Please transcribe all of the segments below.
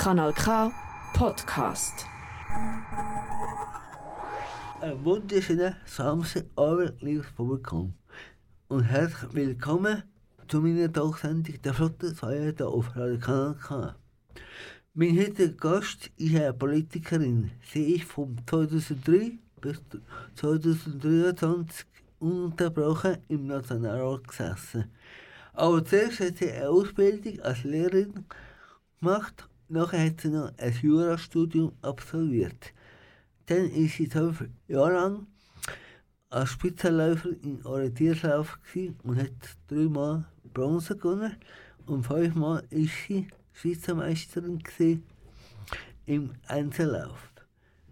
Kanal K Podcast. Ein wunderschöner Samstagabend, liebes Publikum. Und herzlich willkommen zu meiner Talksendung der Flotte 2 hier auf Radio Kanal K. Mein heutiger Gast ist eine Politikerin. Sie ist von 2003 bis 2023 ununterbrochen im Nationalrat gesessen. Aber zuerst hat sie eine Ausbildung als Lehrerin gemacht, nachher hat sie noch ein Jurastudium absolviert. Dann ist sie zwölf Jahre lang als Spitzenläufer im Orientierslauf und hat dreimal Bronze gewonnen und fünfmal ist sie Schweizer Meisterin im Einzellauf.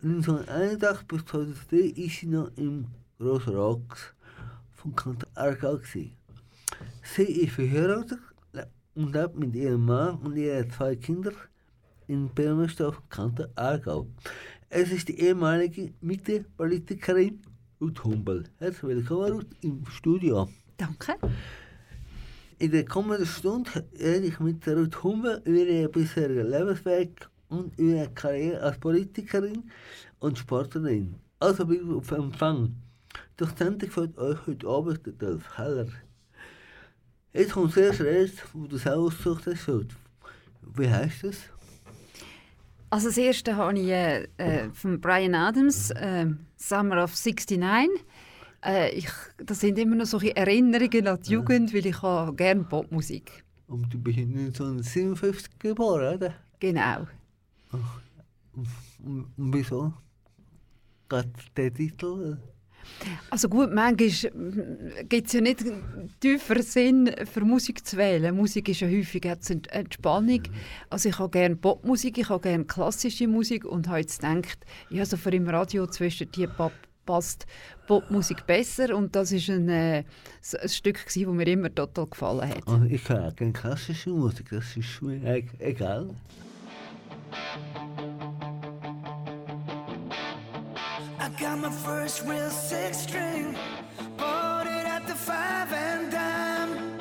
1981 bis 2003 ist sie noch im Grossen Rat vom Kanton Aargau. Sie ist verheiratet und lebt mit ihrem Mann und ihren zwei Kindern in Birmenstorf, Kanton Aargau. Es ist die ehemalige Mitte-Politikerin Ruth Humbel. Herzlich willkommen, Ruth, im Studio. Danke. In der kommenden Stunde rede ich mit Ruth Humbel über ihren bisherigen Lebensweg und ihre Karriere als Politikerin und Sportlerin. Also bin ich auf Empfang. Durch die Sendung fällt euch heute Abend der Dolph Heller. Jetzt kommt zuerst Rest, wo du es ausgesucht hast. Wie heißt das? Also das erste habe ich äh, von Brian Adams, äh, Summer of 69. Äh, ich, das sind immer noch solche Erinnerungen an die Jugend, weil ich habe gerne Popmusik. Und du bist 1957 geboren, oder? Genau. Ach, und, und wieso? Gerade der Titel? Also gut, manchmal gibt es ja nicht tiefer Sinn, für Musik zu wählen. Musik ist ja häufig eine Entspannung. Also ich habe gerne Popmusik, ich habe gerne klassische Musik und habe jetzt gedacht, ja, so für im Radio zwischen die Pop passt Popmusik besser und das ist ein, äh, ein Stück das mir immer total gefallen hat. Also ich höre gerne klassische Musik, das ist mir egal. Got my first real six string, bought it at the five and dime,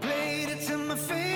played it till my fingers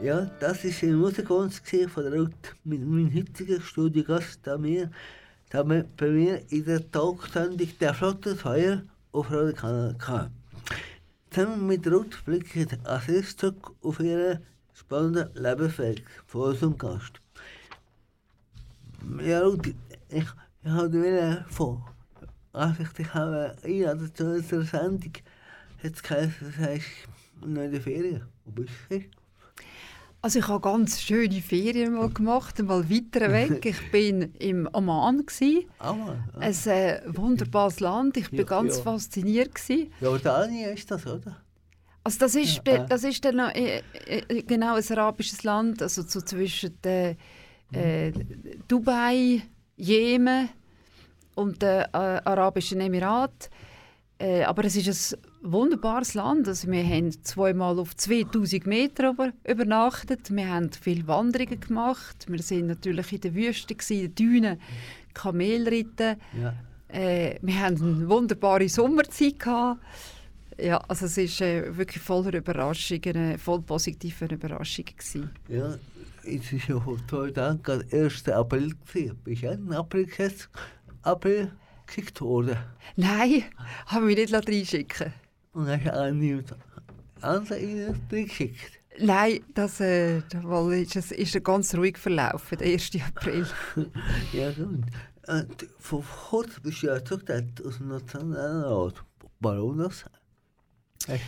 Ja, das ist ein Musikons von der Ruth mit meinem heutigen Studiogast, da wir, da wir bei mir in der Talksendung der Flotte Feuer auf Radio Kanal kam. Zusammen mit Ruth blickt als erstes zurück auf ihren spannenden Lebensweg von unserem Gast. Ja, Ruth, ich, ich habe dir vor, als ich dich habe einladen zu unserer Sendung, hat es geheißen, du sagst, noch in der Ferien. Wo bist du? Also ich habe ganz schöne Ferien mal gemacht, mal weiter weg. Ich bin im Oman gsi. Ah. Ah. Ein äh, wunderbares Land. Ich bin Ja, ganz ja. fasziniert gsi. Jordanien ist das, oder? Also das ist, Ja, das ist dann noch, äh, äh, genau ein arabisches Land, also so zwischen äh, äh, Dubai, Jemen und den äh, Arabischen Emiraten. Äh, aber es ist ein wunderbares Land. Also wir haben zweimal auf 2000 Meter über, übernachtet. Wir haben viele Wanderungen gemacht. Wir sind natürlich in der Wüste, in den Dünen, Kamelritten. Ja. Äh, wir hatten eine wunderbare Sommerzeit. Gehabt. Ja, also es war äh, wirklich voller Überraschungen, äh, voll positiver Überraschungen. Gewesen. Ja, es ist ja Tagen gerade 1. April gewesen. Bist du in April geschickt worden. Nein, habe mich nicht reinschicken Und hast auch niemand anderen geschickt. Nein, das äh, weil ist, es ist ganz ruhig verlaufen, der 1. April. Ja, gut. Und vor kurzem bist du ja zurückgetreten aus dem Nationalrat. Warum das? Hast-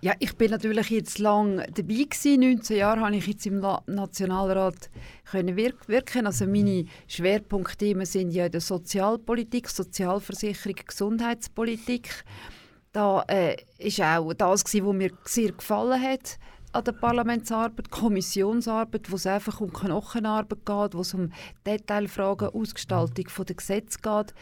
Ja, ich bin natürlich jetzt lang dabei gewesen. 19 Jahre habe ich jetzt im La Nationalrat können wirk wirken. Also meine Schwerpunktthemen sind ja in der Sozialpolitik, Sozialversicherung, Gesundheitspolitik. Da äh, ist auch das gewesen, was mir sehr gefallen hat an der Parlamentsarbeit, Kommissionsarbeit, wo es einfach um Knochenarbeit geht, wo es um Detailfragen, Ausgestaltung der Gesetze geht.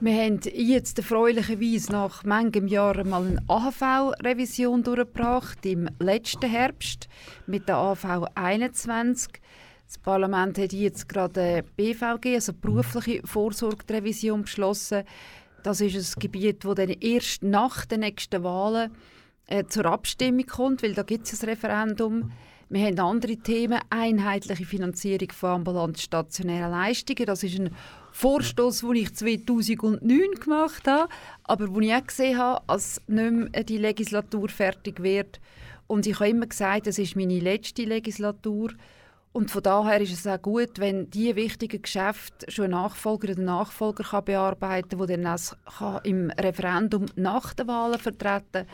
Wir haben jetzt erfreulicherweise nach manchem Jahren mal eine AHV-Revision durchgebracht, im letzten Herbst mit der AHV 21. Das Parlament hat jetzt gerade die BVG, also berufliche Vorsorgerevision, beschlossen. Das ist ein Gebiet, das dann erst nach den nächsten Wahlen äh, zur Abstimmung kommt, weil da gibt es ein Referendum. Wir haben andere Themen, einheitliche Finanzierung von ambulant stationären Leistungen. Das ist ein Vorstoß, den ich 2009 gemacht habe, aber wo ich auch gesehen habe, als nicht mehr die Legislatur fertig wird. Und ich habe immer gesagt, das ist meine letzte Legislatur. Und von daher ist es auch gut, wenn die wichtigen Geschäfte schon ein Nachfolger oder Nachfolger kann bearbeiten kann, der dann kann im Referendum nach den Wahlen vertreten kann.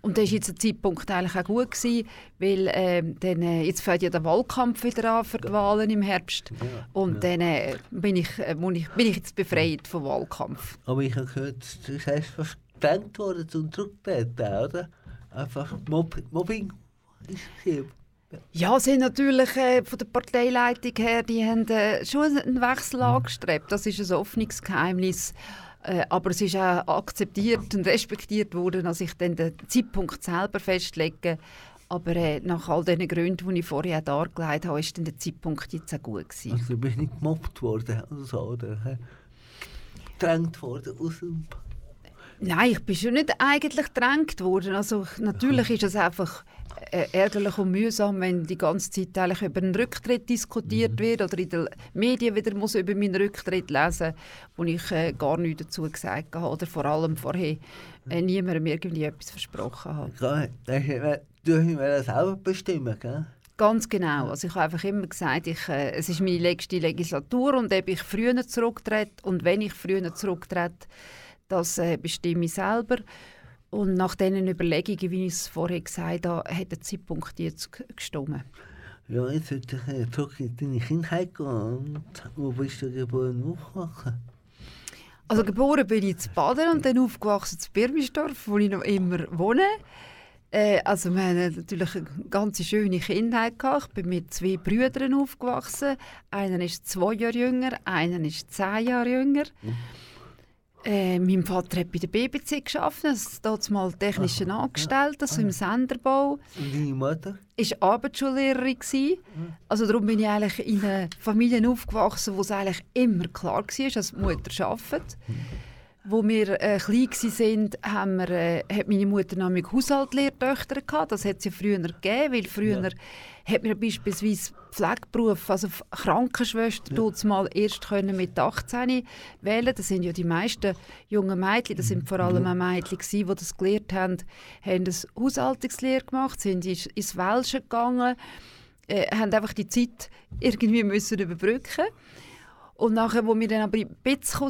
Und das war jetzt der Zeitpunkt eigentlich auch gut, gewesen, weil ähm, dann, äh, jetzt fängt ja der Wahlkampf wieder an für die Wahlen im Herbst. Und dann äh, bin, ich, äh, muss ich, bin ich jetzt befreit vom Wahlkampf. Aber ich habe gehört, du sagst fast gedrängt worden zum Zurücktreten, oder? Einfach Mob Mobbing ist hier. Ja, sie haben natürlich äh, von der Parteileitung her, die haben äh, schon einen Wechsel angestrebt. Das ist ein offenes Geheimnis. Äh, aber es ist auch akzeptiert und respektiert worden, dass ich dann den Zeitpunkt selber festlege. Aber äh, nach all den Gründen, die ich vorher dargelegt habe, ist dann der Zeitpunkt jetzt auch gut gewesen. Also du bist nicht gemobbt worden oder so, oder? Gedrängt worden aus dem... Nein, ich bin schon nicht eigentlich gedrängt worden. Also ich- natürlich ist es einfach ärgerlich und mühsam, wenn die ganze Zeit eigentlich über einen Rücktritt diskutiert wird oder in den Medien wieder muss über meinen Rücktritt lesen, wo ich äh, gar nichts dazu gesagt habe oder vor allem vorher äh, niemandem irgendwie etwas versprochen habe. Klar, das ist ja- Du selber bestimmen, gell? Ganz genau. Also ich habe einfach immer gesagt, ich, äh, es ist meine letzte Legislatur und ob ich früher zurücktrete und wenn ich früher zurücktrete, das äh, bestimme ich selber. Und nach diesen Überlegungen, wie ich es vorher gesagt habe, hat der Zeitpunkt jetzt gestimmt. Ja, jetzt sollte ich äh, zurück in deine Kindheit gehen. Und wo bist du geboren und aufgewachsen? Also geboren bin ich zu Baden und dann aufgewachsen zu Birmisdorf, wo ich noch immer wohne. Äh, also wir haben natürlich eine ganz schöne Kindheit gehabt. Ich bin mit zwei Brüdern aufgewachsen. Einer ist zwei Jahre jünger, einer ist zehn Jahre jünger. Äh, mein Vater hat bei der BBC gearbeitet, als dort mal technischer Angestellter, also im Senderbau. Und deine Mutter? ist Arbeitsschullehrerin gsi. Also darum bin ich eigentlich in einer Familie aufgewachsen, wo es eigentlich immer klar war, dass die Mutter arbeitet. Wo wir äh, klein waren, haben wir, äh, hat meine Mutter nämlich Haushaltlehrtöchter gehabt. Das hat es ja früher gegeben, weil früher Ja. hat man beispielsweise Pflegeberuf, also Krankenschwester, ja. mal erst können mit 18 wählen. Das sind ja die meisten jungen Mädchen, das sind vor allem auch Mädchen gewesen, die das gelernt haben, haben eine Haushaltungslehre gemacht, sind ins, Welsche gegangen, äh, haben einfach die Zeit irgendwie müssen überbrücken und nachher, wo wir dann aber in die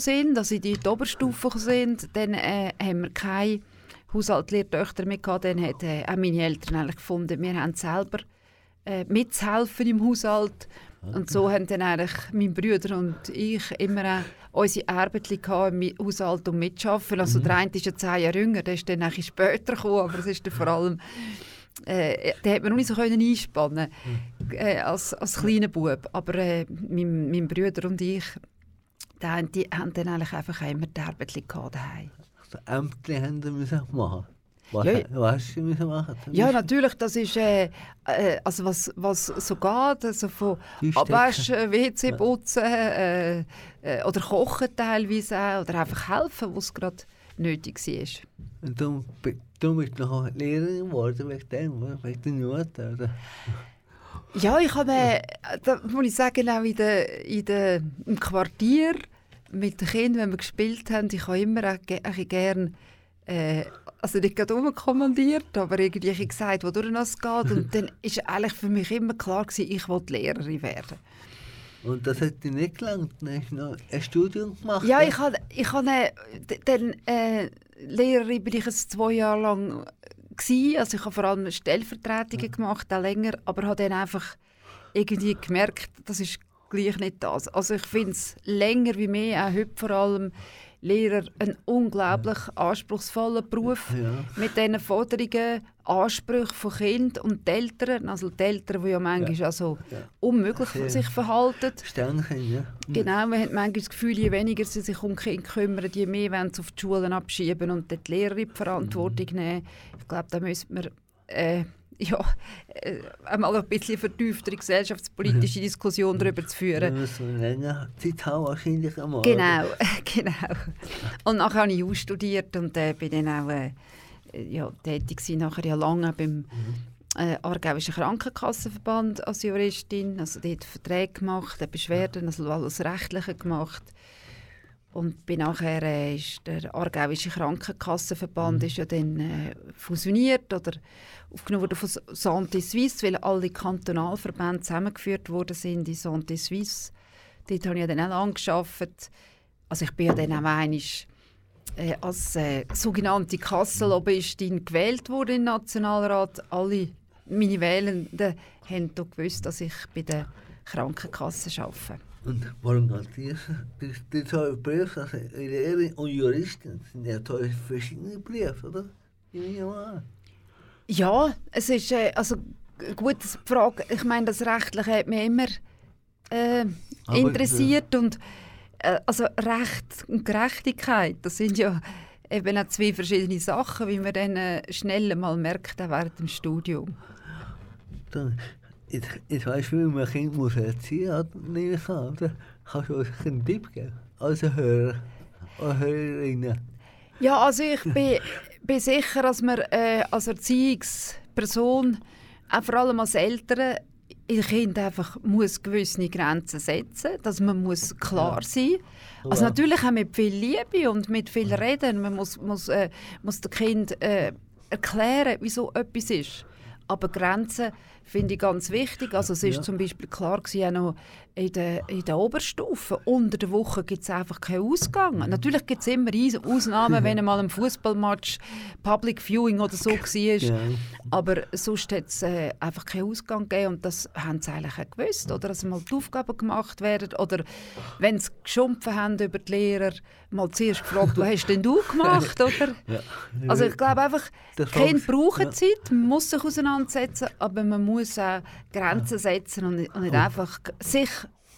sind, also in die Oberstufe sind, dann äh, haben wir keine Haushaltlehrtöchter mehr gehabt. Dann haben äh, auch meine Eltern eigentlich gefunden, wir haben selber äh, mitzuhelfen im Haushalt. Und so haben dann eigentlich mein Bruder und ich immer auch unsere gehabt im Haushalt und mitschaffen. Also der eine ist ja zehn Jahre jünger, der ist dann später gekommen, aber es ist dann vor allem äh, den hat man noch nicht so können einspannen äh, als, als kleiner Bub. Aber äh, mein, mein Bruder und ich, die, haben- die haben dann eigentlich einfach immer die Arbeit gehabt daheim. So Ämter haben müssen machen. Was, Ja, was müssen machen? Ja, natürlich, das ist äh, äh, also was, was so geht, also von. Abwaschen, WC putzen äh, äh, oder kochen teilweise auch, oder einfach helfen, wo es gerade nötig war. Und bi- darum bist du noch Lehrerin geworden, wegen dem, wegen der Noten, oder? Ja, ich habe, äh, da muss ich sagen, auch in der, in der, im Quartier mit den Kindern, wenn wir gespielt haben, ich habe immer auch ge- ein bisschen gern, äh, also nicht gerade rumkommandiert, aber irgendwie gesagt, wodurch es geht. Und dann ist eigentlich für mich immer klar gewesen, ich will Lehrerin werden. Und das hat dir nicht gelangt, dann hast du noch ein Studium gemacht. Ja, ich habe, ich habe äh, dann äh, Lehrerin bin ich zwei Jahre lang gsi. Also ich habe vor allem Stellvertretungen gemacht, auch länger, aber habe dann einfach irgendwie gemerkt, das ist gleich nicht das. Also ich finde es länger wie mehr, auch heute vor allem Lehrer, ein unglaublich anspruchsvoller Beruf Ja. mit diesen Forderungen, Ansprüchen von Kind und Eltern, also die Eltern, die ja manchmal also Ja. unmöglich Sehr. sich verhalten. Sind, ja. Genau, man hat manchmal das Gefühl, je weniger sie sich um Kinder kümmern, je mehr wollen sie auf die Schulen abschieben und die Lehrer in die Verantwortung Mhm. nehmen. Ich glaube, da müsste man äh, ja, äh, einmal ein bisschen vertieftere gesellschaftspolitische Diskussion darüber zu führen. länger Zeit haben, wahrscheinlich einmal. Genau, genau. Und nachher habe ich ausstudiert und äh, bin dann auch äh, ja, tätig gewesen, nachher ja lange beim äh, Aargauischen Krankenkassenverband als Juristin, also dort Verträge gemacht, äh, Beschwerden, also alles Rechtliche gemacht. Und bin nachher äh, ist der Aargauische Krankenkassenverband ist ja dann äh, fusioniert oder aufgenommen worden von Santé Suisse, weil alle Kantonalverbände zusammengeführt worden sind in Santé Suisse. Dort habe ich ja dann auch gearbeitet. Also ich bin ja dann auch einmal äh, als äh, sogenannte Kassenlobbyistin gewählt worden im Nationalrat. Alle meine Wählenden haben doch gewusst, dass ich bei der Krankenkasse arbeite. Und warum geht das? Die, zwei Berufe, also Lehrerin und Juristin, sind ja zwei verschiedene Berufe, oder? Ja, es ist äh, also g- gut, die Frage, ich meine, das Rechtliche hat mich immer äh, Aber, interessiert und äh, also Recht und Gerechtigkeit, das sind ja eben auch zwei verschiedene Sachen, wie man dann äh, schnell mal merkt während dem Studium. Dann, jetzt, jetzt weißt du, wie man ein Kind muss erziehen muss, nehme ich an, oder? Kannst du uns einen Tipp geben? Also Hörer oder Hörerinnen. Ja, also ich bin, bin sicher, dass man äh, als Erziehungsperson, auch vor allem als Eltern, in Kind einfach muss gewisse Grenzen setzen, dass man muss klar sein. Also natürlich auch mit viel Liebe und mit viel Reden. Man muss, muss, äh, muss dem Kind äh, erklären, wieso etwas ist. Aber Grenzen finde ich ganz wichtig. Also es ist Ja. zum Beispiel klar gewesen, auch noch in der, in der Oberstufe. Unter der Woche gibt es einfach keinen Ausgang. Natürlich gibt es immer Ausnahmen, wenn einmal ein Fußballmatch, Public Viewing oder so war. Ja. Aber sonst hat es äh, einfach keinen Ausgang gegeben und das haben sie eigentlich auch gewusst. Oder dass mal die Aufgaben gemacht werden oder wenn sie geschumpfen haben über die Lehrer, mal zuerst gefragt, was hast denn du gemacht? Oder? Ja. Also ich glaube einfach, Volks- brauchen ja. Zeit, man muss sich auseinandersetzen, aber man muss auch Grenzen setzen und nicht, und nicht einfach sich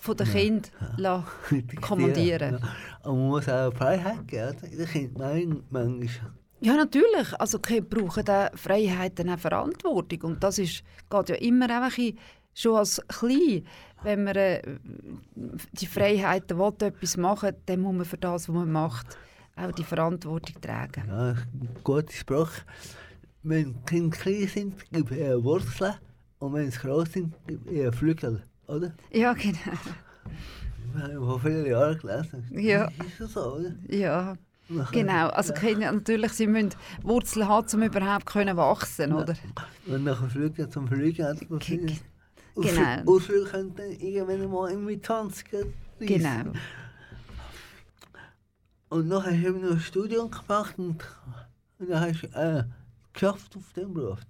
von den Kindern lassen kommandieren. Ja. Und man muss auch Freiheit geben. meinen manchmal. Ja, natürlich. Also die Kinder brauchen auch Freiheit und auch Verantwortung. Und das ist, geht ja immer einfach in, schon als klein. Wenn man äh, die Freiheiten will, etwas machen dann muss man für das, was man macht, auch die Verantwortung tragen. Ja, guter Spruch. Wenn Kinder klein sind, gibt es Wurzeln. Und wenn sie groß sind, gibt es eher Flügel. Oder? Ja, genau. Wir haben vor vielen Jahren gelesen. Ja. Ist das so, oder? Ja, genau. Also ja. Kinder, natürlich, sie müssen Wurzeln haben, um überhaupt können wachsen oder? Und nachher Flügel zum Fliegen hat genau. Ausflüge können dann irgendwann mal irgendwie 20 reissen. Genau. Und nachher hast du noch ein Studium gemacht und, und dann hast du äh, geschafft auf dem Beruf.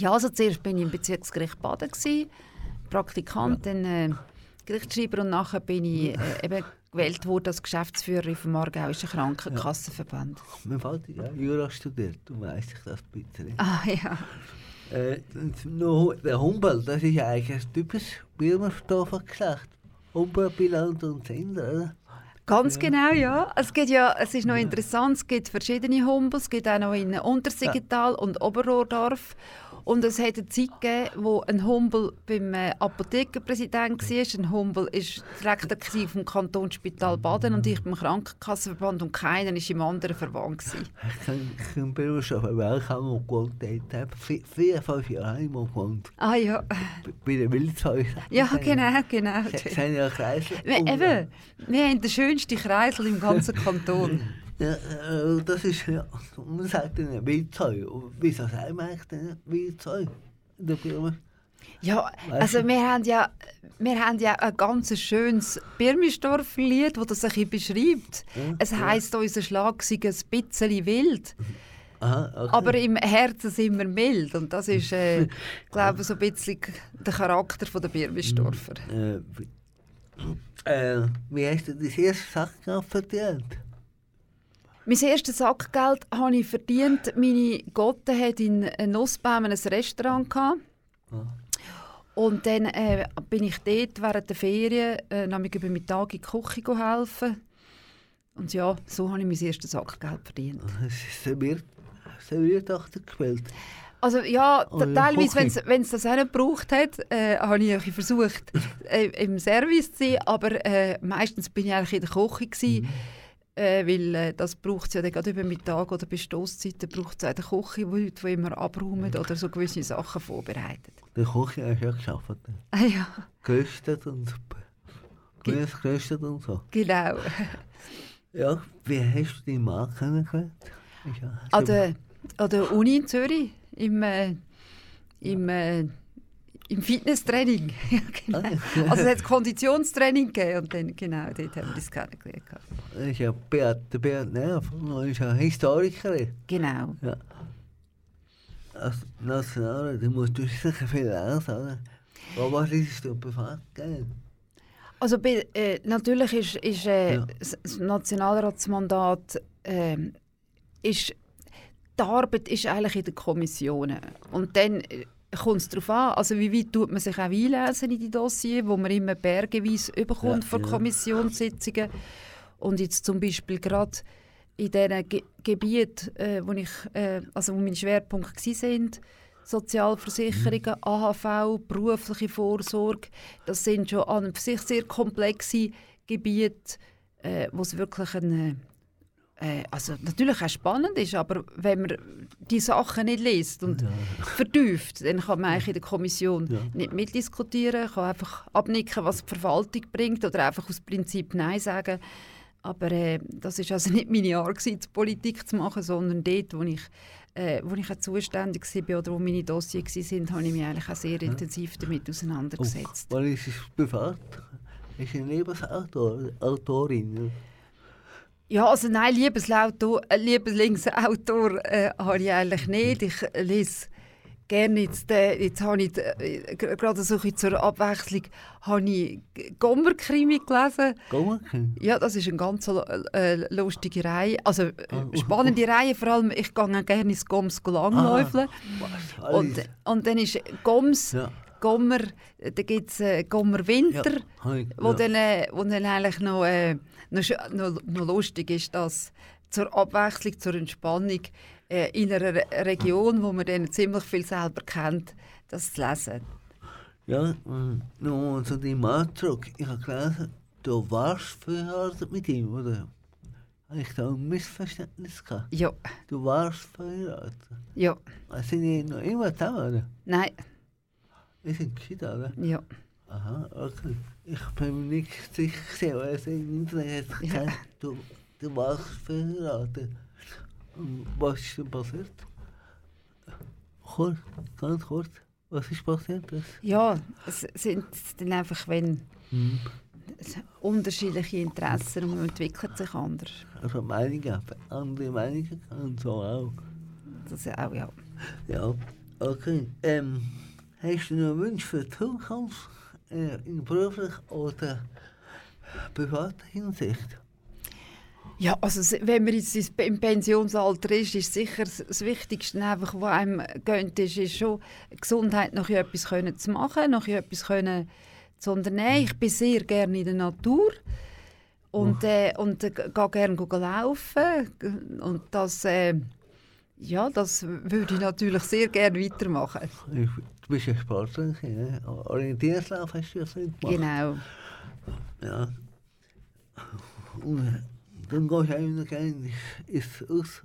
Ja, also zuerst bin ich im Bezirksgericht Baden, gewesen, Praktikant, dann äh, Gerichtsschreiber und nachher bin ich äh, eben gewählt worden als Geschäftsführerin vom Aargauischen Krankenkassenverband. Mein Vater hat ja Jura studiert, du weißt ich das ein bisschen. Ah ja. Äh, noch der Humboldt, das ist ja eigentlich ein typisches Birmenstoffer Geschlecht. Humboldt, Biland und Sender, oder? Ganz genau, ja. Es, gibt ja. es ist noch interessant, es gibt verschiedene Humbels, es gibt auch noch in Untersiggetal und Oberrohrdorf. Und es hat eine Zeit gegeben, wo ein Humbel beim äh, Apothekerpräsident war. Ein Humbel war Direktor vom Kantonsspital Baden und ich beim Krankenkassenverband und keiner war im anderen Verband. Ich kann, ich kann Birmenstoffer Welcome gewohnt, dort habe vier, fünf Jahre einmal gewohnt. Ah ja, Bei- den Wildshäusern. ja genau, genau. Ja Kreisel. Eben, wir haben den schönsten Kreisel im ganzen Kanton. Ja, äh, das ist ja, man sagt dann Wildzeug. Wieso sagt man eigentlich dann Wildzeug in der Birme? Ja, also wir haben ja, wir haben ja ein ganz schönes Birmisdorf-Lied, das das ein bisschen beschreibt. Ja, Es heisst, unser Schlag sei ein bisschen wild, Aha, okay. aber im Herzen sind wir mild. Und das ist, äh, glaube ich, so ein bisschen der Charakter der Birmisdorfer. Äh, wie, äh, wie hast du das erste Sackgeld verdient? Mein erstes Sackgeld habe ich verdient. Meine Gotte hat in Nussbaum ein Restaurant. Gehabt. Ah. Und dann äh, bin ich dort während der Ferien äh, über Mittag in die Küche helfen. Und ja, so habe ich mein erstes Sackgeld verdient. Es ist serviert, serviert gespielt. Also ja, Oh, teilweise, wenn es das auch nicht gebraucht hat, äh, habe ich versucht, äh, im Service zu sein. Aber äh, meistens bin ich eigentlich in der Küche. Gewesen, äh, weil äh, das braucht es ja dann gerade über Mittag oder bei Stosszeiten braucht es auch in der Küche, wo Leute, immer abräumen oder so gewisse Sachen vorbereiten. Der Küche hast du ja geschafft. Ah ja, Gerüstet und Ge- Gemüse gerüstet und so. genau. Ja, wie hast du deinen Mann kennengelernt? Ja- An der, an der Uni in Zürich, im, äh, im, äh, im Fitnesstraining. ja, genau. Ah. Also es hat Konditionstraining gegeben und dann, genau, dort haben wir das kennengelernt. Das ist ja Beat, der Beat Nerv, er ist ja Historikerin. Genau. Ja. Als Nationaler, da musst du sicher viel oder? Aber was ist du gell? Also äh, natürlich ist, ist äh, Ja. das das Nationalratsmandat ähm, ist die Arbeit ist eigentlich in den Kommissionen. Und dann äh, kommt es darauf an, also wie weit tut man sich auch einlesen in die Dossier, wo man immer bergeweise überkommt Ja, von ja. Kommissionssitzungen. Und jetzt zum Beispiel gerade in diesen Ge Gebieten, äh, wo, ich, äh, also wo meine Schwerpunkte gsi sind, Sozialversicherungen, AHV, berufliche Vorsorge, das sind schon an und für sich sehr komplexe Gebiete, äh, wo es wirklich eine äh, also natürlich auch spannend ist, aber wenn man die Sachen nicht liest und vertieft, dann kann man eigentlich in der Kommission Ja. nicht mitdiskutieren, kann einfach abnicken, was die Verwaltung bringt oder einfach aus Prinzip Nein sagen. Aber äh, das ist also nicht meine Art, gewesen, die Politik zu machen, sondern dort, wo ich, äh, wo ich auch zuständig war oder wo meine Dossiers waren, habe ich mich eigentlich auch sehr intensiv damit auseinandergesetzt. Was ist es privat? Ist eine Lebensautor, Autorin. Ja, also nein, Liebeslautor, äh, Lieblingsautor äh, habe ich eigentlich nicht. Ich lese gerne jetzt, äh, jetzt habe ich äh, gerade so ein zur Abwechslung habe ich G- Gommer-Krimi gelesen. Gommerchen? Ja, das ist eine ganz äh, lustige Reihe, also äh, Ah, spannende Reihe, vor allem ich gehe gerne ins Goms langläufeln. Was? Und, und dann ist Goms, Ja. Gommer, äh, da gibt es äh, Gommer Winter. Ja, Wo, ja. dann, äh, wo dann eigentlich noch, äh, noch, noch, noch lustig ist, dass zur Abwechslung, zur Entspannung äh, in einer Re Region, wo man dann ziemlich viel selber kennt, das zu lesen. Ja, mm, noch zu deinem Mann zurück. Ich habe gelesen, du warst verheiratet mit ihm, oder? Habe ich da ein Missverständnis gehabt? Ja, Du warst verheiratet. ja, Wir sind ja noch immer zusammen, oder? nein, Wir sind geschieden, oder? ja. Aha, okay. Ich bin mir nicht sicher, weil es im Internet hat Ja. gesagt, du, du warst verheiratet. Was ist denn passiert? Kurz, ganz kurz. Was ist passiert? Das? Ja, es sind dann einfach, wenn Hm. unterschiedliche Interessen und man entwickelt sich anders. Also Meinungen, andere Meinungen und so auch. Das ist auch, ja. Ja, okay. Ähm, hast du noch Wünsche für die Zukunft? Äh, in beruflicher oder privater Hinsicht? Ja, also wenn man jetzt im Pensionsalter ist, ist sicher das das Wichtigste, einfach, was einem gönnt, ist, ist schon Gesundheit, noch etwas können zu machen, noch etwas können zu unternehmen. Ich bin sehr gerne in der Natur und, äh, und äh, gehe gerne laufen und das, äh, ja, das würde ich natürlich sehr gerne weitermachen. Du bist ja Sportler, ja? Orientierungslauf hast du ja so gemacht. Genau. Ja. Und dann gehst du eigentlich gerne ins Aus,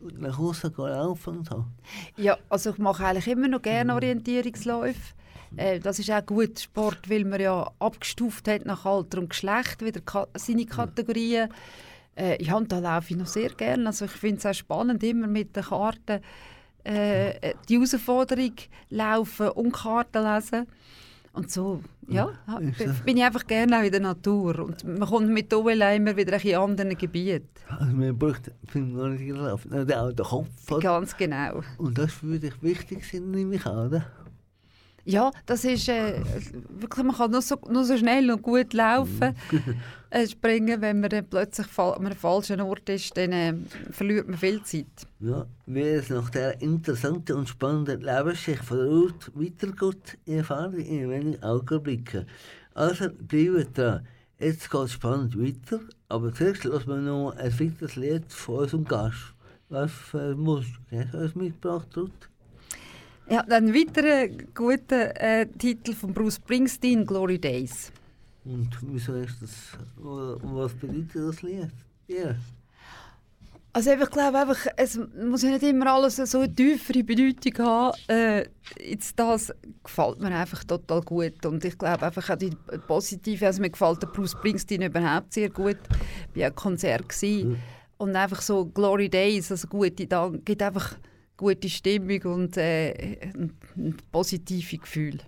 nach gehen laufen und so. Ja, also ich mache eigentlich immer noch gerne Orientierungsläufe. Äh, das ist auch gut Sport, weil man ja abgestuft hat nach Alter und Geschlecht wieder ka seine Kategorien. Äh, ja, und da laufe ich noch sehr gerne. Also ich finde es auch spannend, immer mit den Karten äh, die Herausforderung laufen und Karten lesen. Und so, ja, bin ich einfach gerne auch in der Natur. Und man kommt mit OLA immer wieder in anderen Gebieten. Also man braucht für den Kopf. Ganz genau. Und das für dich wichtig sein, nehme ich an, oder? Ja, das ist äh, wirklich, man kann nur so, nur so schnell und gut laufen, äh, springen, wenn man dann plötzlich fa an einem falschen Ort ist, dann äh, verliert man viel Zeit. Ja, wie es nach der interessanten und spannenden Lebensgeschichte von der Ruth weitergeht, erfahren wir in wenigen Augenblicken. Also bleibt dran. Jetzt geht es spannend weiter, aber zuerst lassen wir noch ein weiteres Lied von unserem Gast. Was für Musik hast du uns mitgebracht, Ruth? Ja, dann ein weiterer guter äh, Titel von Bruce Springsteen, Glory Days. Und wieso ist das, und was bedeutet das Lied? Ja. Also ich glaube einfach, es muss ja nicht immer alles so eine tiefere Bedeutung haben. Äh, jetzt das gefällt mir einfach total gut und ich glaube einfach auch die positive, also mir gefällt der Bruce Springsteen überhaupt sehr gut. Ich war auch Konzert gewesen. und einfach so Glory Days, also gute Dank, gibt einfach gute Stimmung und äh, ein, ein positive Gefühl.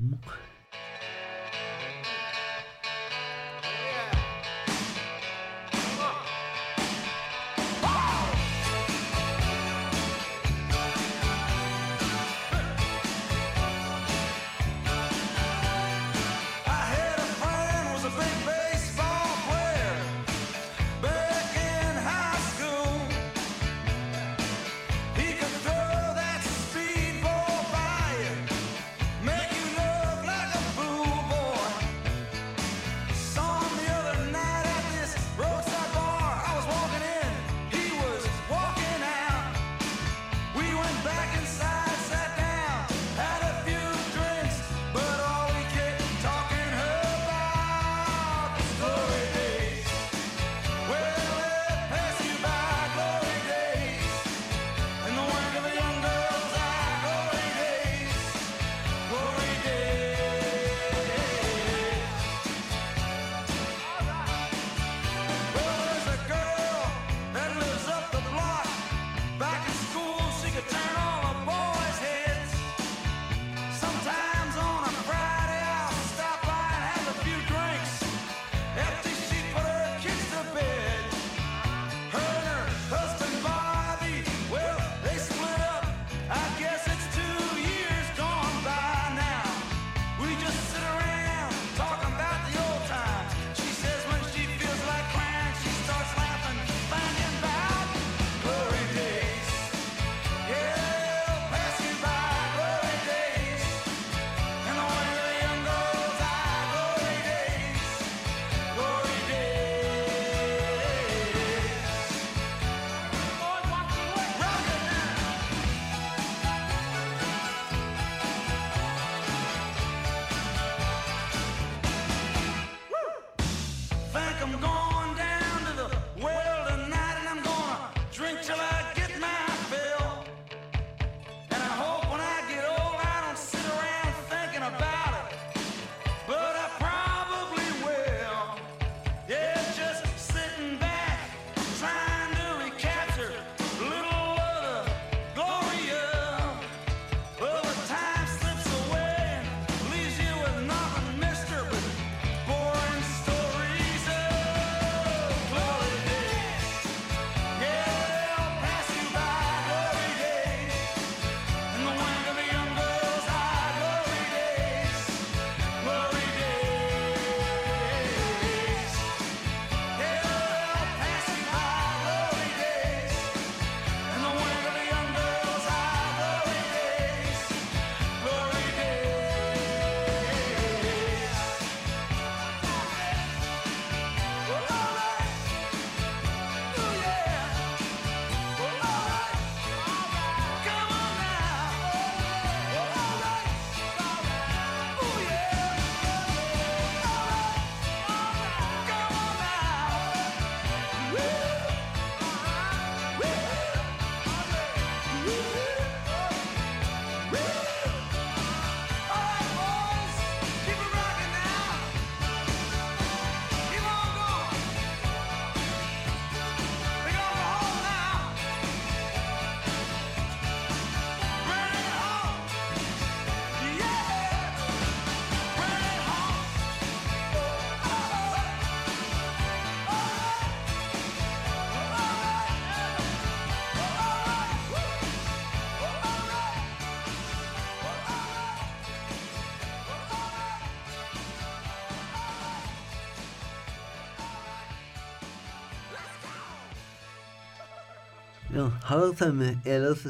Ja, hallo zusammen, ihr hört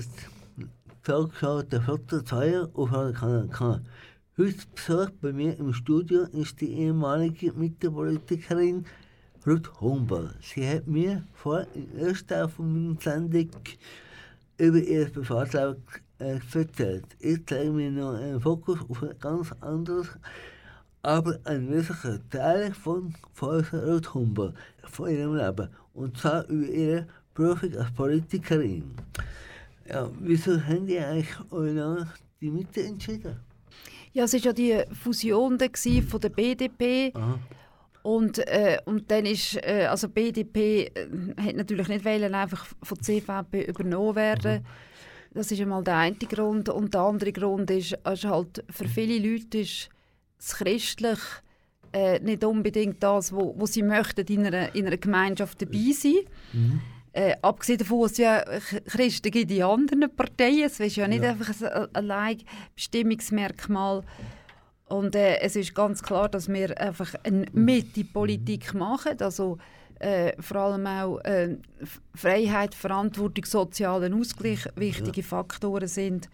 die Talkshow der Flotte 2 auf Kanal K. Heute Besuch bei mir im Studio ist die ehemalige Mittepolitikerin Ruth Humboldt. Sie hat mir vor im ersten Teil von meiner Sendung über ihr Privatleben äh, erzählt. Jetzt legen wir noch einen Fokus auf ein ganz anderes, aber ein wesentlicher Teil von, von Ruth Humboldt, von ihrem Leben. Und zwar über ihre Berufung als Politikerin. Ja, wieso haben die eigentlich euch die Mitte entschieden? Ja, es war ja die Fusion da von der BDP. Aha. Und, äh, und dann ist, äh, also BDP äh, hat natürlich nicht wollen, einfach von der CVP übernommen werden. Das ist einmal der eine Grund. Und der andere Grund ist, ist halt, für viele Leute ist das Christlich äh, nicht unbedingt das, wo, wo sie möchten in einer, in einer Gemeinschaft dabei sein. Äh, abgesehen davon, dass es ja Ch- Christen gibt in anderen Parteien. Es ist ja nicht Ja. einfach ein Alleinbestimmungsmerkmal. Und äh, es ist ganz klar, dass wir einfach eine Mitte-Politik machen. Also äh, vor allem auch äh, Freiheit, Verantwortung, sozialen Ausgleich wichtige Faktoren sind.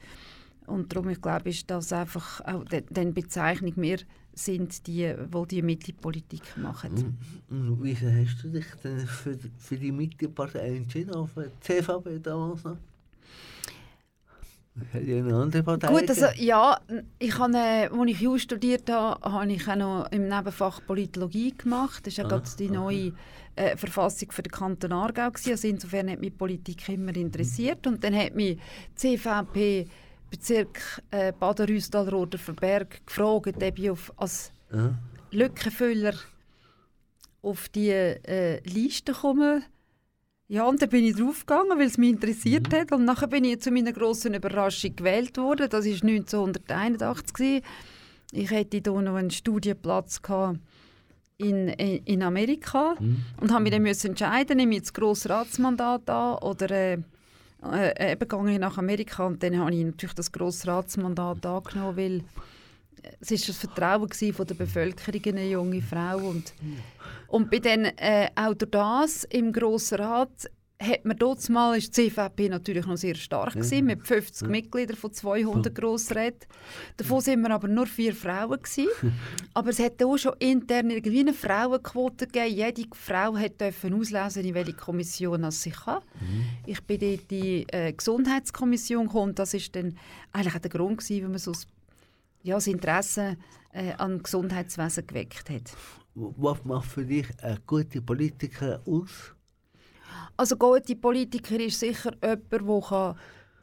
Und darum, ich glaube, ist das einfach auch de- den Bezeichnung, wir sind die, die die Mitte-Politik machen. Und wieso hast du dich denn für, die- für die Mittepartei entschieden, auf die CVP damals noch? Hat ja eine andere Partei Gut, also, ja, ich habe, äh, als ich Jus studiert habe, habe ich auch noch im Nebenfach Politologie gemacht. Das war ja Ah, gerade die neue äh, Verfassung für den Kanton Aargau. Gewesen. Also insofern hat mich Politik immer interessiert. Und dann hat mich die CVP Bezirk äh, Baden-Rüstal-Roderverberg gefragt, ob ich auf, als Ja. Lückenfüller auf die äh, Liste komme. Ja, und dann bin ich draufgegangen, weil es mich interessiert hat. Und nachher bin ich zu meiner grossen Überraschung gewählt worden. Das war 1981. gewesen. Ich hätte hier noch einen Studienplatz gehabt in, in, in Amerika und habe mich dann müssen entscheiden, nehme ich jetzt Grossratsmandat an oder äh, äh, eben ich nach Amerika. Und dann habe ich natürlich das Grossratsmandat angenommen, weil es ist das Vertrauen von der Bevölkerung in eine junge Frau und und bei den äh, auch durch das im Grossen Rat hat man dort mal ist die CVP natürlich noch sehr stark gewesen, mit 50 Mitgliedern von 200 Grossräten. Davon sind wir aber nur vier Frauen gewesen. aber es hat auch schon intern irgendwie eine Frauenquote gegeben. Jede Frau hat dürfen auslesen, in welche Kommission sie kann. Ich bin in die äh, Gesundheitskommission gekommen. Das ist dann eigentlich auch der Grund gewesen, warum man so das ja, das Interesse äh, am Gesundheitswesen geweckt hat. Was macht für dich eine gute Politiker aus? Also gute Politiker ist sicher jemand, der kann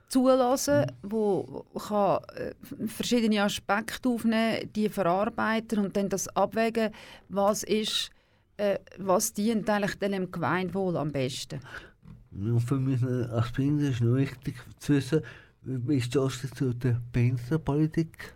zulassen kann, der kann, äh, verschiedene Aspekte aufnehmen die verarbeiten und dann das abwägen, was ist, äh, was dient eigentlich dem Gemeinwohl am besten. Ja, für mich als Behinderter ist noch wichtig zu wissen, wie stehst du zu der Behindertenpolitik?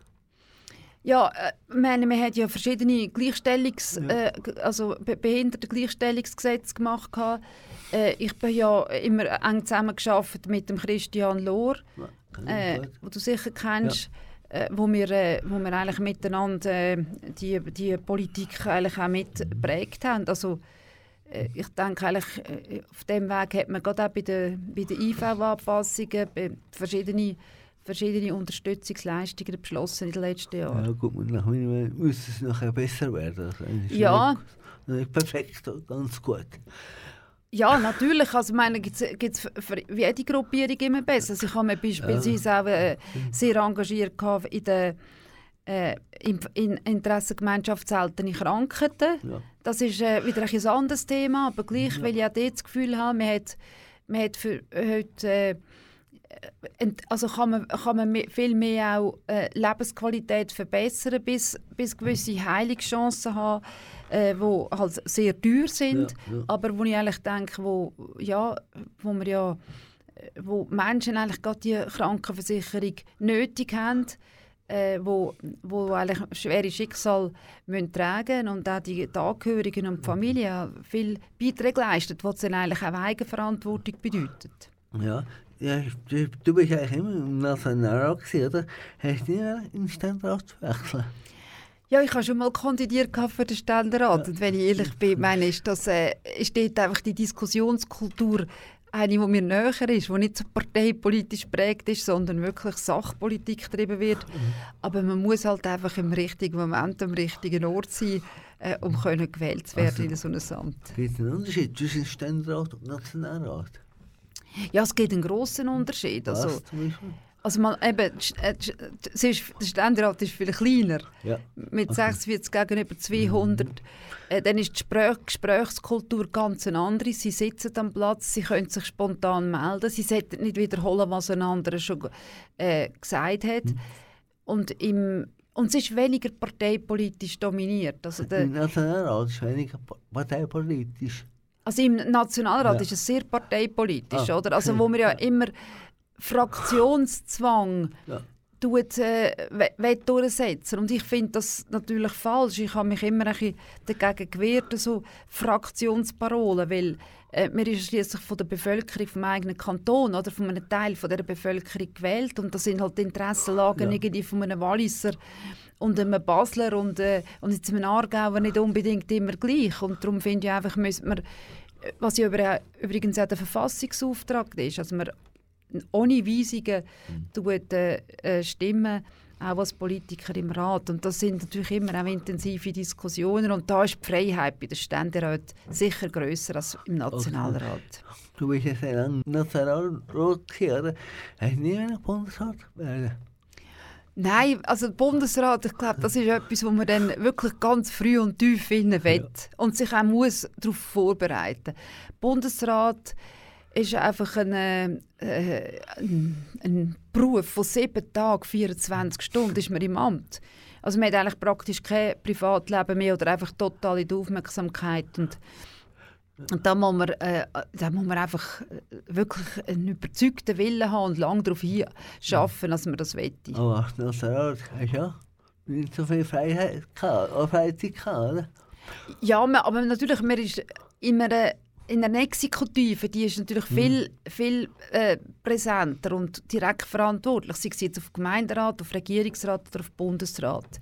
Ja, äh, meine, man hat ja verschiedene Gleichstellungs-, äh, g- also Be Behindertengleichstellungsgesetze gemacht. gehabt. Äh, ich bin ja immer eng zusammengearbeitet mit dem Christian Lohr, Ja, äh, wo du sicher kennst, äh, wo, wir, äh, wo wir eigentlich miteinander äh, die, die Politik eigentlich auch mitgeprägt haben. Also, äh, ich denke eigentlich, äh, auf dem Weg hat man gerade auch bei den, bei den IV-Anpassungen verschiedene, verschiedene Unterstützungsleistungen beschlossen in den letzten Jahren. Ja gut, nach Meinung müsste es nachher besser werden. Ja. Nicht, nicht perfekt, ganz gut. Ja, natürlich. Also, ich meine, gibt es für, jede Gruppierung immer besser. Also, ich habe mich beispielsweise auch äh, sehr engagiert in der äh, in, in Interessengemeinschaft seltene Krankheiten. Ja. Das ist äh, wieder ein anderes Thema, aber gleich, weil ich auch dort das Gefühl habe, man hat, man hat für heute äh, also kann man, kann man viel mehr auch äh, Lebensqualität verbessern, bis, bis gewisse Heilungschancen haben, äh, die halt sehr teuer sind, Ja, ja. aber wo ich eigentlich denke, wo, ja, wo wir ja äh, wo Menschen eigentlich gerade die Krankenversicherung nötig haben, äh, wo, wo eigentlich schwere Schicksal müssen tragen und auch die, die Angehörigen und die Familie viel Beiträge leisten, was dann eigentlich auch Eigenverantwortung bedeutet. Ja, ja du, bist eigentlich immer im Nationalrat, oder? Hast du nie in den Ständerat wechseln? Ja, ich habe schon mal kandidiert für den Ständerat und wenn ich ehrlich bin, meine ist, das, äh, ist dort einfach die Diskussionskultur eine, die mir näher ist, die nicht so parteipolitisch prägt ist, sondern wirklich Sachpolitik getrieben wird. Aber man muss halt einfach im richtigen Moment am richtigen Ort sein, äh, um können gewählt zu werden Also- in so ein Amt. Gibt es einen Unterschied zwischen Ständerat und Nationalrat? Ja, es gibt einen grossen Unterschied. Also, also mal, eben, St- äh, es ist, der Ständerat ist viel kleiner. Ja. mit Okay. 46 gegenüber 200. Äh, dann ist die Sprech Gesprächskultur ganz eine andere. Sie sitzen am Platz, sie können sich spontan melden, sie sollten nicht wiederholen, was ein anderer schon äh, gesagt hat. Und, im, und es ist weniger parteipolitisch dominiert. Also, der, Nationalrat ist weniger pa- parteipolitisch. Also im Nationalrat Ja. ist es sehr parteipolitisch, Ah, oder? Also wo wir ja immer Fraktionszwang Ja. tut, äh, will durchsetzen. Und ich finde das natürlich falsch. Ich habe mich immer ein bisschen dagegen gewehrt, so Fraktionsparolen, weil äh, man ist schließlich von der Bevölkerung vom eigenen Kanton oder von einem Teil von der Bevölkerung gewählt und das sind halt die Interessenlagen Ja. irgendwie von einem Walliser und einem Basler und, äh, und jetzt einem Aargauer nicht unbedingt immer gleich. Und darum finde ich einfach, man, äh, was ja über, übrigens auch der Verfassungsauftrag ist, also man ohne Weisungen tut, äh, äh, stimmen, auch als Politiker im Rat. Und das sind natürlich immer auch intensive Diskussionen. Und da ist die Freiheit bei den Ständeräten sicher grösser als im Nationalrat. Du bist ja sehr lange Nationalrat hier, oder? Hast du nie einen Bundesrat? Nein, also der Bundesrat, ich glaube, das ist etwas, wo man dann wirklich ganz früh und tief innen will und sich auch muss darauf vorbereiten. Bundesrat ist einfach ein, äh, ein, Beruf von sieben Tagen, 24 Stunden ist man im Amt. Also man hat eigentlich praktisch kein Privatleben mehr oder einfach total in die Aufmerksamkeit und und da muss man, äh, da muss man einfach äh, wirklich einen überzeugten Willen haben und lange darauf hinschaffen, dass man das wette. Aber als Nationalrat hast du ja nicht so viel Freiheit gehabt, Freizeit gehabt, oder? Ja, man, aber natürlich, man ist in einer, in einer Exekutive, die ist natürlich viel, viel äh, präsenter und direkt verantwortlich, sei es jetzt auf Gemeinderat, auf Regierungsrat oder auf Bundesrat.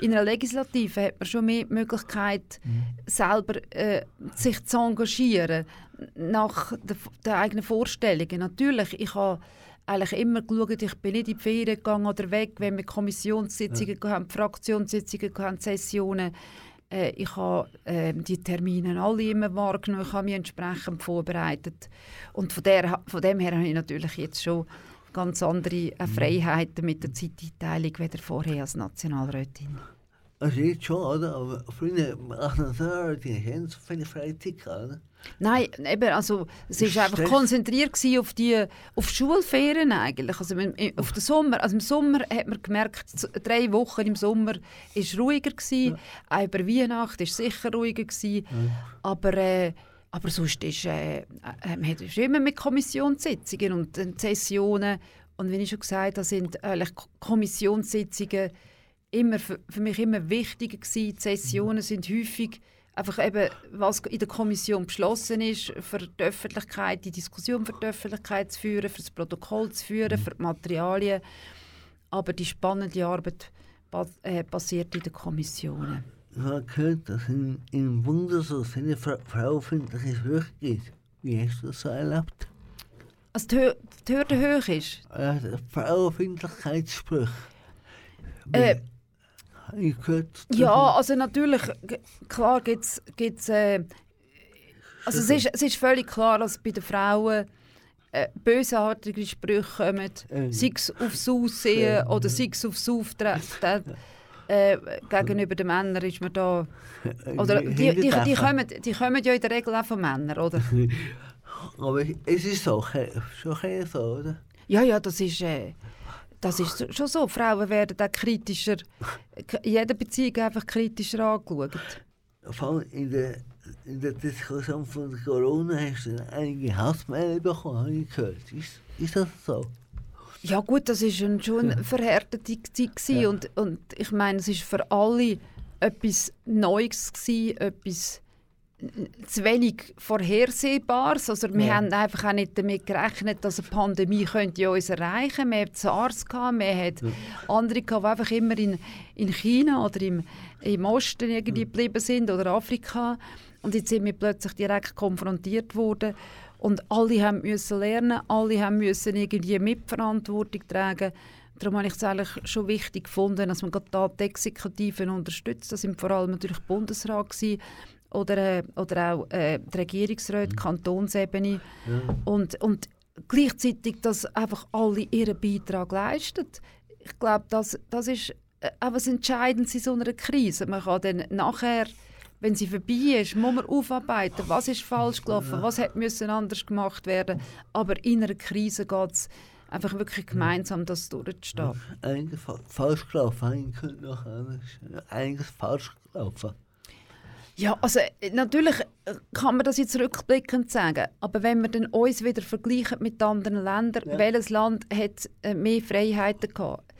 In einer Legislative hat man schon mehr die Möglichkeit, selber äh, sich zu engagieren, nach der, der eigenen Vorstellungen. Natürlich, ich habe eigentlich immer geschaut, ich bin nicht in die Ferien gegangen oder weg, wenn wir Kommissionssitzungen hatten, Fraktionssitzungen hatten, Sessionen. Äh, ich habe ähm, die Termine alle immer wahrgenommen, ich habe mich entsprechend vorbereitet. Und von, der, von dem her habe ich natürlich jetzt schon ganz andere äh, Freiheiten mit der Zeiteinteilung wie vorher als Nationalrätin. Also jetzt schon, oder? Aber früher, als Nationalrat, hast du nicht so viele Freizeit oder? Nein, eben, also es ist einfach Stress. konzentriert auf die auf die Schulferien eigentlich. Also im, im- auf den Sommer, also im Sommer hat man gemerkt, drei Wochen im Sommer ist ruhiger gewesen. Auch über Weihnachten ist sicher ruhiger gewesen. Aber äh, aber sonst ist äh, äh, man hat immer mit Kommissionssitzungen und Sessionen und wie ich schon gesagt habe, sind eigentlich Ko- Kommissionssitzungen immer für, für mich immer wichtiger gewesen. Die Sessionen sind häufig einfach eben, was in der Kommission beschlossen ist, für die Öffentlichkeit, die Diskussion für die Öffentlichkeit zu führen, für das Protokoll zu führen, für die Materialien. Aber die spannende Arbeit äh, passiert in den Kommissionen. Ich habe gehört, dass in, im Bundesrat eine Fra frauenfeindliche Sprüche gibt. Wie hast du das so erlebt? Also die, Hö die Hürde hoch ist. Äh, Frauenfeindlichkeitssprüche. Äh? Ja, also natürlich, klar gibt es... Äh, also es ist, es ist völlig klar, dass bei den Frauen äh, bösartige Sprüche kommen, Ähm. sei es aufs Aussehen oder sei es aufs Auftreten. Äh, gegenüber den Männern ist man da... Oder die, die, die, die, kommen, die kommen ja in der Regel auch von Männern, oder? Aber es ist so, schon so, oder? Ja, ja, das ist... Äh, das ist schon so. Frauen werden auch kritischer, in jeder Beziehung einfach kritischer angeschaut. Vor allem in der, in der Diskussion von Corona hast du einige Hassmail bekommen, habe ich gehört. Ist, ist das so? Ja gut, das ist ein, schon eine verhärtete Zeit. Ja. und, und ich meine, es ist für alle etwas Neues gewesen, etwas zu wenig Vorhersehbares. Also wir Ja. haben einfach auch nicht damit gerechnet, dass eine Pandemie könnte uns erreichen. Wir hatten SARS, gehabt, wir hatten andere, gehabt, die einfach immer in, in China oder im, im Osten irgendwie geblieben sind oder Afrika. Und jetzt sind wir plötzlich direkt konfrontiert worden. Und alle haben müssen lernen, alle haben müssen irgendwie Mitverantwortung tragen. Darum habe ich es eigentlich schon wichtig gefunden, dass man gerade da die Exekutiven unterstützt. Das sind vor allem natürlich Bundesrat gewesen, oder, äh, oder auch äh, die Regierungsräte, die Kantonsebene. Ja. Und, und gleichzeitig, dass einfach alle ihren Beitrag leisten. Ich glaube, das, das ist äh, auch was Entscheidendes in so einer Krise. Man kann dann nachher, wenn sie vorbei ist, muss man aufarbeiten, was ist falsch gelaufen, was hätte müssen anders gemacht werden. Aber in einer Krise geht es einfach wirklich gemeinsam, das durchzustehen. Eigentlich fa falsch gelaufen, eigentlich könnte noch anders. Eigentlich falsch gelaufen. Ja, also äh, natürlich äh, kann man das jetzt rückblickend sagen, aber wenn wir dann uns wieder vergleichen mit anderen Ländern, Ja. welches Land hat äh, mehr Freiheiten gehabt?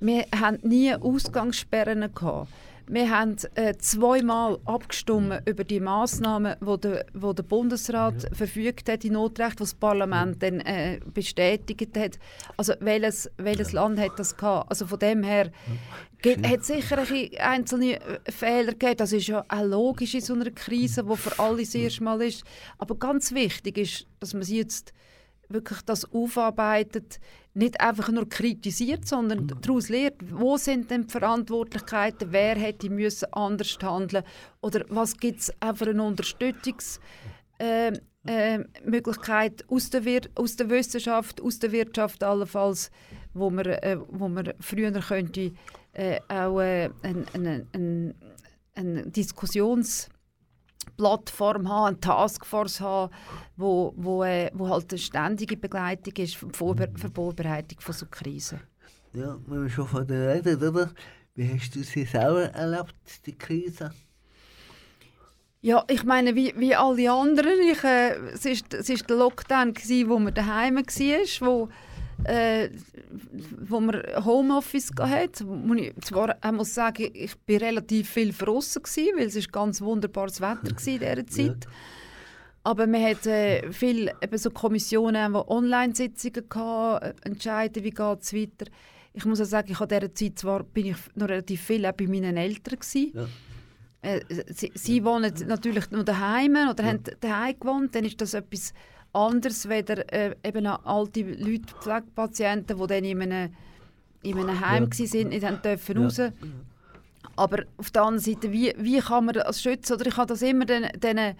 Wir haben nie Ausgangssperren gehabt. Wir haben äh, zweimal abgestimmt über die Massnahmen, wo der, wo der Bundesrat verfügt hat, die Notrecht, was das Parlament dann äh, bestätigt hat. Also welches, welches Land hat das gehabt? Also von dem her gibt, hat sicher ein bisschen einzelne äh, Fehler gegeben. Das ist ja auch logisch in so einer Krise, wo für alle das erste Mal ist. Aber ganz wichtig ist, dass man sie jetzt wirklich das aufarbeitet, nicht einfach nur kritisiert, sondern daraus lernt, wo sind denn die Verantwortlichkeiten, wer hätte müssen anders handeln oder was gibt es für eine Unterstützungs äh, äh, Möglichkeit aus der, Wir aus der Wissenschaft, aus der Wirtschaft allenfalls, wo man, äh, wo man früher könnte äh, auch äh, eine ein, ein, ein Diskussions Plattform haben, eine Taskforce haben, wo, wo, äh, wo halt eine ständige Begleitung ist für die Vorbe für die Vorbereitung von so Krisen. Ja, wenn wir schon von der reden, oder? Wie hast du sie selber erlebt, die Krise? Ja, ich meine, wie, wie alle anderen, ich, äh, es war es ist der Lockdown, gewesen, wo man daheim war, wo, äh, wo man Homeoffice hatte. Wo ich zwar auch muss sagen, ich war relativ viel gewesen, weil es ist ganz wunderbares Wetter war in dieser Zeit. Aber man hat äh, viel eben so Kommissionen, die Online-Sitzungen hatten, äh, entscheiden, wie geht es weiter. Ich muss auch sagen, ich habe dieser Zeit zwar bin ich noch relativ viel auch bei meinen Eltern gewesen. Ja. Äh, sie, sie wohnen natürlich nur daheim oder haben daheim gewohnt, dann ist das etwas anderes, weder äh, eben alte Leute, Pflegepatienten, die dann in einem, in einem Heim Ja. sind, nicht haben dürfen Ja. raus. Aber auf der anderen Seite, wie, wie kann man das schützen? Oder ich habe das immer den, den,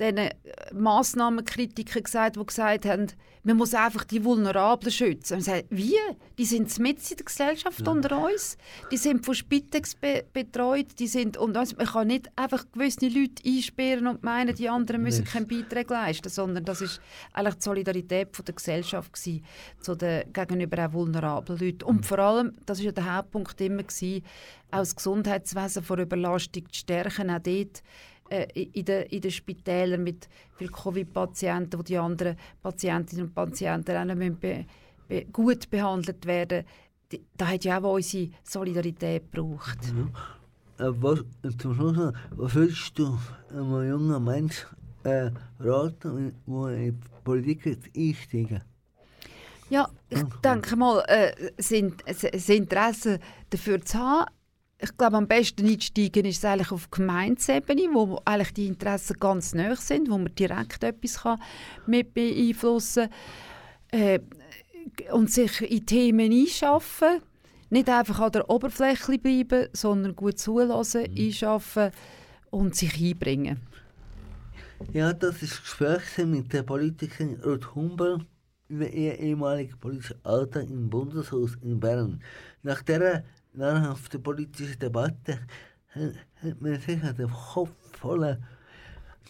den Massnahmenkritikern gesagt, die gesagt haben, man muss einfach die Vulnerablen schützen. Und ich sage, wie? Die sind mit in der Gesellschaft unter uns. Die sind von Spitex be betreut. Die sind und uns. Man kann nicht einfach gewisse Leute einsperren und meinen, die anderen müssen Nicht. keinen Beitrag leisten, sondern das ist eigentlich die Solidarität von der Gesellschaft gewesen, zu den, gegenüber auch vulnerablen Leuten. Und vor allem, das ist ja der Hauptpunkt immer gewesen, auch das Gesundheitswesen vor Überlastung zu stärken, auch dort äh, in den, in den Spitälern mit vielen Covid-Patienten, wo die anderen Patientinnen und Patienten auch müssen be, be, gut behandelt werden. Die- Da hat ja auch unsere Solidarität gebraucht. Äh, was, zum Schluss was würdest du einem jungen Mensch äh, raten, der in die Politik einsteigen? Ja, ich denke mal, äh, das Interesse dafür zu haben, ich glaube, am besten einsteigen ist es eigentlich auf Gemeindesebene, wo eigentlich die Interessen ganz nah sind, wo man direkt etwas kann mit beeinflussen kann. Äh, und sich in Themen einschaffen. Nicht einfach an der Oberfläche bleiben, sondern gut zulassen, einschaffen und sich einbringen. Ja, das ist Gespräch mit der Politikerin Ruth Humbel über ihr ehemaligen politischen Alltag im Bundeshaus in Bern. Nach dieser nahrhaften politischen Debatte hat, hat man sicher den Kopf voll.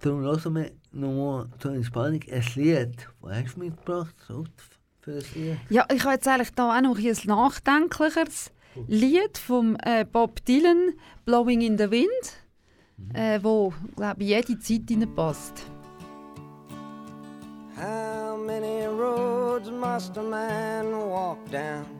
Darum hören wir nochmal zur Entspannung ein Lied. Was hast du mitgebracht für das Lied? Ja, ich habe jetzt eigentlich da auch noch ein nachdenklicheres Lied von äh, Bob Dylan, «Blowing in the Wind», äh, wo, glaube ich, jede Zeit hineinpasst. How many roads must a man walk down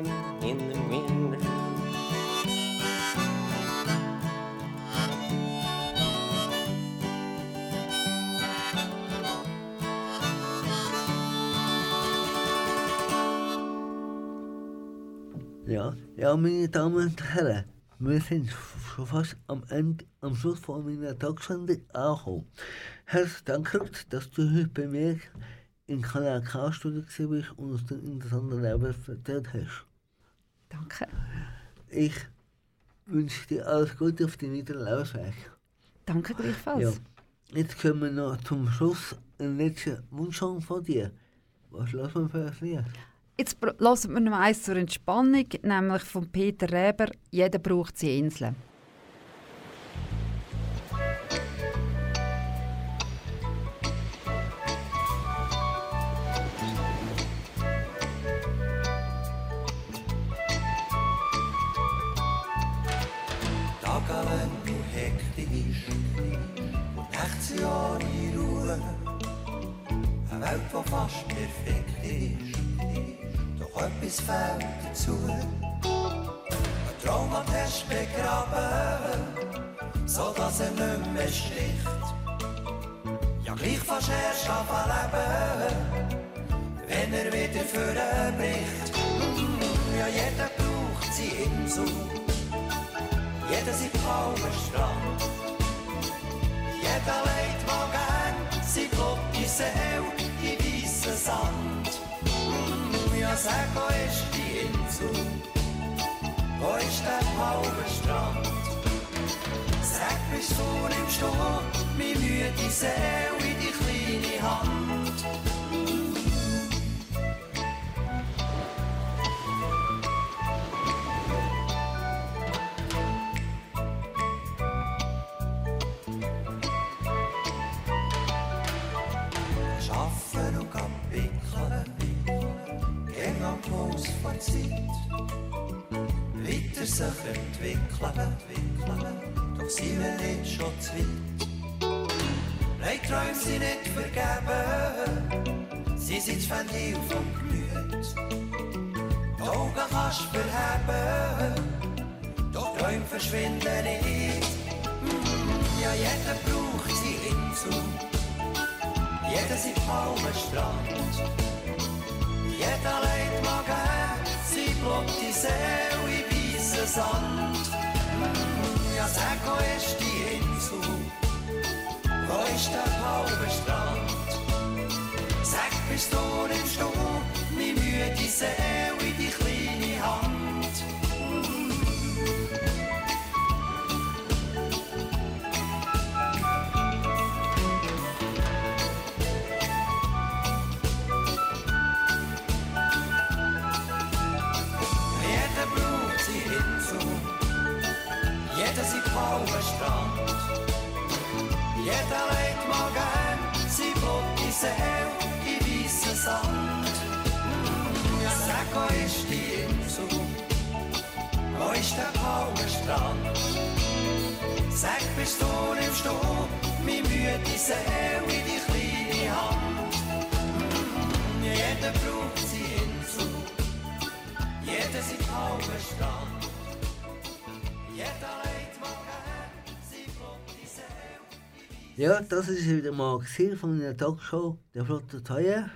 Ja, meine Damen und Herren, wir sind schon fast am Ende, am Schluss von meiner Tagsendung angekommen. Herzlichen Dank, dass du heute bei mir im Kanal K-Studio bist und uns den interessanten Leben erzählt hast. Danke. Ich wünsche dir alles Gute auf deinem weiteren Lebensweg. Danke gleichfalls. Ja. Jetzt kommen wir noch zum Schluss einen letzten Wunschsong von dir. Was lassen wir für ein Lied? Jetzt hören wir noch eins zur Entspannung, nämlich von Peter Reber «Jeder braucht seine Insel». Tagelang nur hektisch und Nächte in Ruhe. Eine Welt, die fast perfekt ist, etwas fehlt dazu. Ein Traum hat hast begraben, so dass er nicht mehr sticht. Ja, gleich fast erst anfangen leben, wenn er wieder vorbricht. Ja, jeder braucht seine Insel. Jeder sieht blauen Strand. Jeder legt mal gern sein blotte Seele in weissen Sand. Ja, sag, ist die Insel? Ist der blaue Strand? Sag, bist du nimmst du meine müde Seele in die kleine Hand. Entwickeln, doch sind wir nicht schon zu weit. Nein, Träume sind nicht vergeben, sie sind das Ventil vom Gemüt. Die Augen kannst du verheben, doch Träume verschwinden nicht. Ja, jeder braucht seine Insel. Jeder sieht blauen Strand. Jeder legt mal gern sein blotte Seele Sand. Ja, sag, wo ist die Insel? Wo ist der blaue Strand? Sag, bist du, nimmst du meine müde Seele Sand. Ja, sag, ist die? Wo ist der Palmenstrand? Sag, bist du nimmst du meine müde Seele in die kleine Hand. Jeder braucht seine Insel, jeder sein Palmenstrand. Jeder lebt mal. Ja, das ist wieder mal von der Talkshow der Flotte Teuer.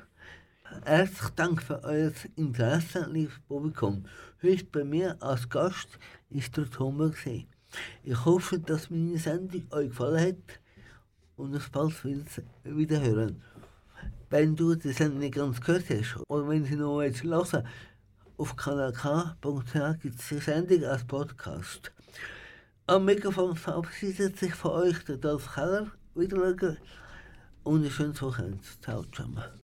Herzlichen Dank für euer Interesse, liebes Publikum. Heute bei mir als Gast ist der Thomas. Ich hoffe, dass meine Sendung euch gefallen hat und uns bald wieder hören. Wenn du die Sendung nicht ganz gehört hast oder wenn sie noch jetzt hören auf kanalk.ch gibt es die Sendung als Podcast. Am Mikrofon verabschiedet sich von euch der Dolph Keller. Wiedersehen und ein schönes Wochenende. Ciao zusammen.